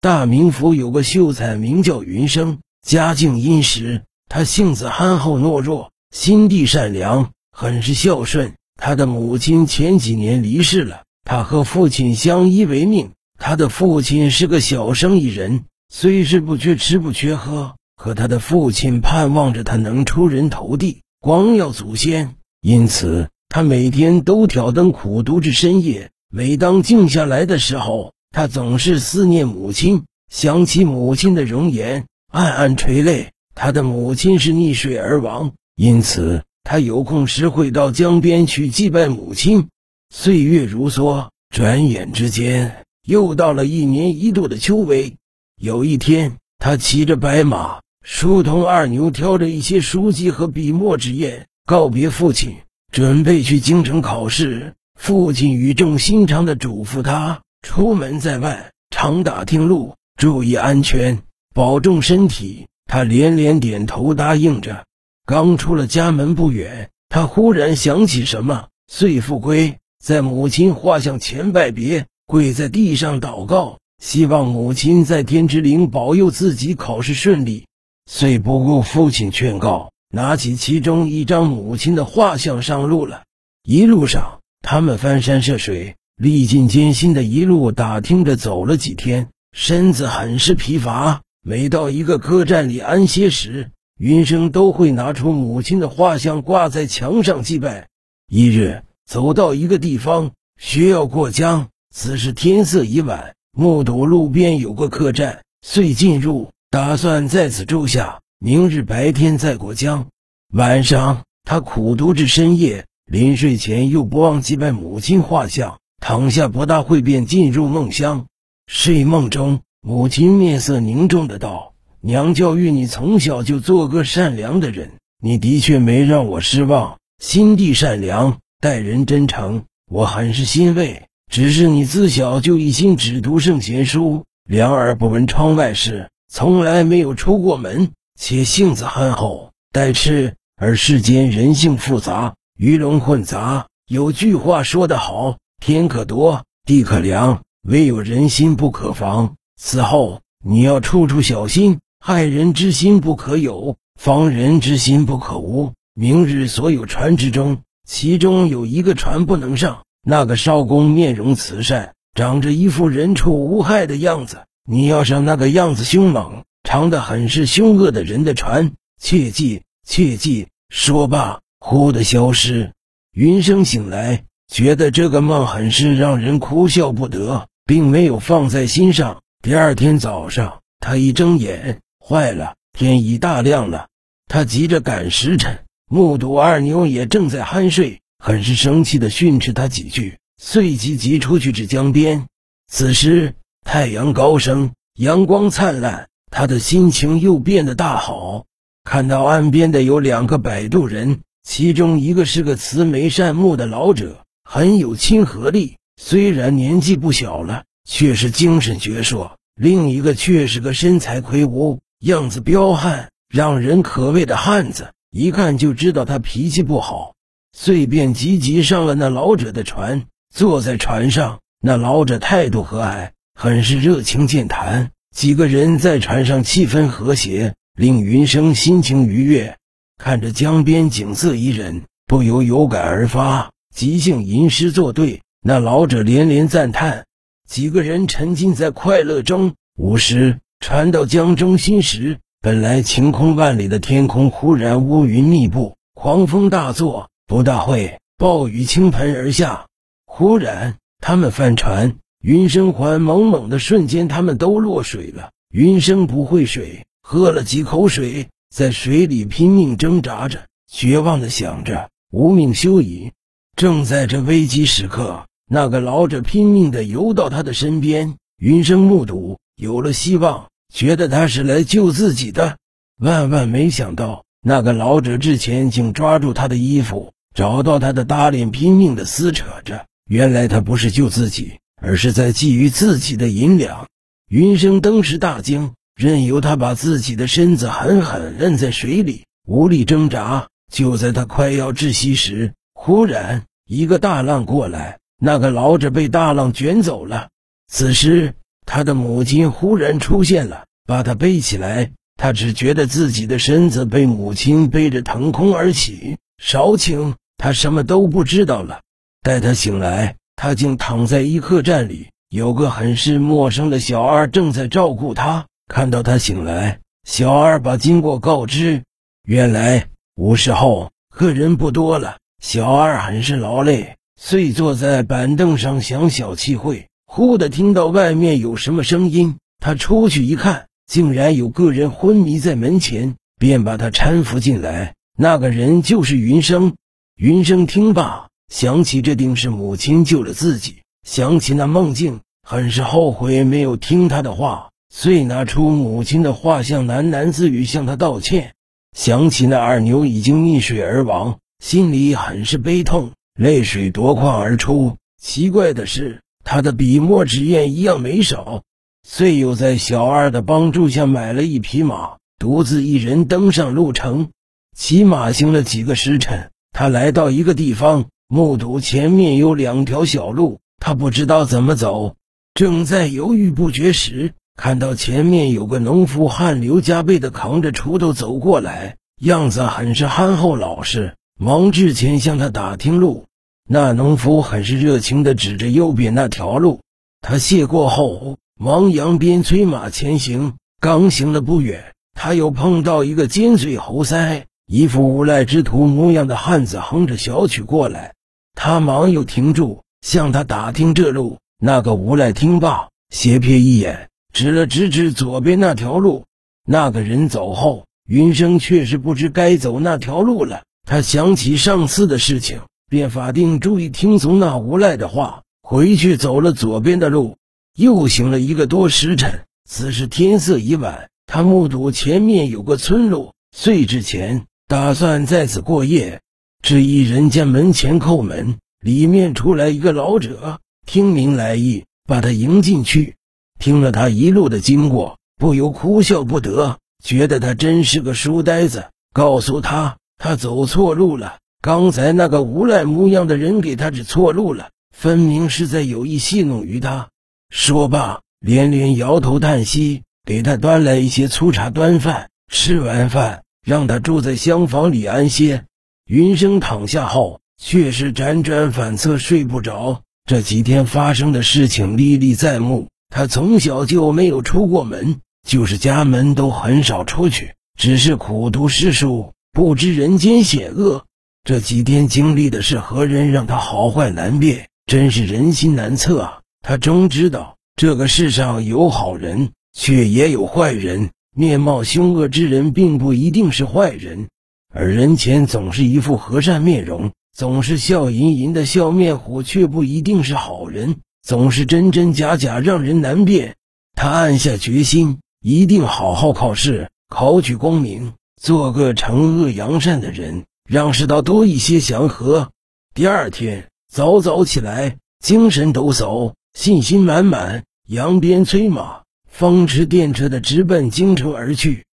大名府有个秀才，名叫云生，家境殷实。他性子憨厚懦弱，心地善良，很是孝顺。他的母亲前几年离世了，他和父亲相依为命。他的父亲是个小生意人，虽是不缺吃不缺喝，可他的父亲盼望着他能出人头地，光耀祖先，因此他每天都挑灯苦读至深夜。每当静下来的时候，他总是思念母亲，想起母亲的容颜，暗暗垂泪。他的母亲是溺水而亡，因此他有空时会到江边去祭拜母亲。岁月如梭，转眼之间又到了一年一度的秋闱。有一天，他骑着白马，书童二牛挑着一些书籍和笔墨纸砚，告别父亲，准备去京城考试。父亲语重心长地嘱咐他。出门在外，常打听路，注意安全，保重身体。他连连点头答应着。刚出了家门不远，他忽然想起什么，遂复归，在母亲画像前拜别，跪在地上祷告，希望母亲在天之灵保佑自己考试顺利。遂不顾父亲劝告，拿起其中一张母亲的画像上路了。一路上，他们翻山涉水。历尽艰辛的一路打听着走了几天，身子很是疲乏。每到一个客栈里安歇时，云生都会拿出母亲的画像挂在墙上祭拜。一日走到一个地方，需要过江，此时天色已晚，目睹路边有个客栈，遂进入，打算在此住下，明日白天再过江。晚上他苦读至深夜，临睡前又不忘祭拜母亲画像。躺下不大会，便进入梦乡。睡梦中，母亲面色凝重的道：“娘教育你从小就做个善良的人，你的确没让我失望，心地善良，待人真诚，我很是欣慰。只是你自小就一心只读圣贤书，两耳不闻窗外事，从来没有出过门，且性子憨厚待吃。而世间人性复杂，鱼龙混杂。有句话说得好。”天可夺，地可凉，唯有人心不可防。此后你要处处小心，害人之心不可有，防人之心不可无。明日所有船之中，其中有一个船不能上。那个少公面容慈善，长着一副人畜无害的样子。你要上那个样子凶猛、长得很是凶恶的人的船，切记，切记。说罢，忽的消失。云生醒来。觉得这个梦很是让人哭笑不得，并没有放在心上。第二天早上，他一睁眼，坏了，天已大亮了。他急着赶时辰，目睹二牛也正在酣睡，很是生气地训斥他几句，随即急出去至江边。此时太阳高升，阳光灿烂，他的心情又变得大好。看到岸边的有两个摆渡人，其中一个是个慈眉善目的老者。很有亲和力，虽然年纪不小了，却是精神矍铄；另一个却是个身材魁梧、样子彪悍、让人可畏的汉子，一看就知道他脾气不好。遂便急急上了那老者的船，坐在船上。那老者态度和蔼，很是热情健谈。几个人在船上气氛和谐，令云生心情愉悦。看着江边景色宜人，不由有感而发。即兴吟诗作对，那老者连连赞叹。几个人沉浸在快乐中。午时，船到江中心时，本来晴空万里的天空忽然乌云密布，狂风大作，不大会暴雨倾盆而下。忽然，他们翻船，云生环猛猛的瞬间，他们都落水了。云生不会水，喝了几口水，在水里拼命挣扎着，绝望的想着无命休矣。正在这危急时刻，那个老者拼命地游到他的身边。云生目睹，有了希望，觉得他是来救自己的。万万没想到，那个老者之前竟抓住他的衣服，找到他的大脸，拼命地撕扯着。原来他不是救自己，而是在觊觎自己的银两。云生当时大惊，任由他把自己的身子狠狠摁在水里，无力挣扎。就在他快要窒息时，忽然。一个大浪过来，那个老者被大浪卷走了。此时他的母亲忽然出现了，把他背起来。他只觉得自己的身子被母亲背着腾空而起，少顷，他什么都不知道了。待他醒来，他竟躺在一客栈里，有个很是陌生的小二正在照顾他。看到他醒来，小二把经过告知。原来午时后客人不多了，小二很是劳累，遂坐在板凳上想小憩会。忽的听到外面有什么声音，他出去一看。竟然有个人昏迷在门前，便把他搀扶进来。那个人就是云生。云生听罢，想起这定是母亲救了自己，想起那梦境，很是后悔没有听他的话，遂拿出母亲的画像，喃喃自语向他道歉。想起那二牛已经溺水而亡，心里很是悲痛，泪水夺眶而出。奇怪的是，他的笔墨纸砚一样没少。遂又在小二的帮助下买了一匹马，独自一人登上路程。骑马行了几个时辰，他来到一个地方，目睹前面有两条小路，他不知道怎么走，正在犹豫不决时，看到前面有个农夫汗流浃背的扛着锄头走过来，样子很是憨厚老实，忙至前向他打听路。那农夫很是热情地指着右边那条路，他谢过后。忙扬鞭催马前行，刚行了不远，他又碰到一个尖嘴猴腮、一副无赖之徒模样的汉子，哼着小曲过来。他忙又停住，向他打听这路。那个无赖听罢，斜瞥一眼，指了指指左边那条路。那个人走后，云生却是不知该走那条路了。他想起上次的事情，便法定注意听从那无赖的话，回去走了左边的路。又行了一个多时辰，此时天色已晚。他目睹前面有个村落，遂至前打算在此过夜。只一人家门前叩门，里面出来一个老者，听明来意，把他迎进去。听了他一路的经过，不由哭笑不得，觉得他真是个书呆子。告诉他，他走错路了。刚才那个无赖模样的人给他指错路了，分明是在有意戏弄于他。说罢，连连摇头叹息，给他端来一些粗茶端饭。吃完饭，让他住在厢房里安歇。云生躺下后，却是辗转反侧，睡不着。这几天发生的事情历历在目。他从小就没有出过门，就是家门都很少出去，只是苦读诗书，不知人间险恶。这几天经历的是何人，让他好坏难辨，真是人心难测啊！他终知道，这个世上有好人，却也有坏人。面貌凶恶之人，并不一定是坏人，而人前总是一副和善面容，总是笑吟吟的笑面虎，却不一定是好人，总是真真假假，让人难辨。他暗下决心，一定好好考试，考取功名，做个惩恶扬善的人，让世道多一些祥和。第二天早早起来，精神抖擞。信心满满，扬鞭催马，风驰电掣的直奔京城而去。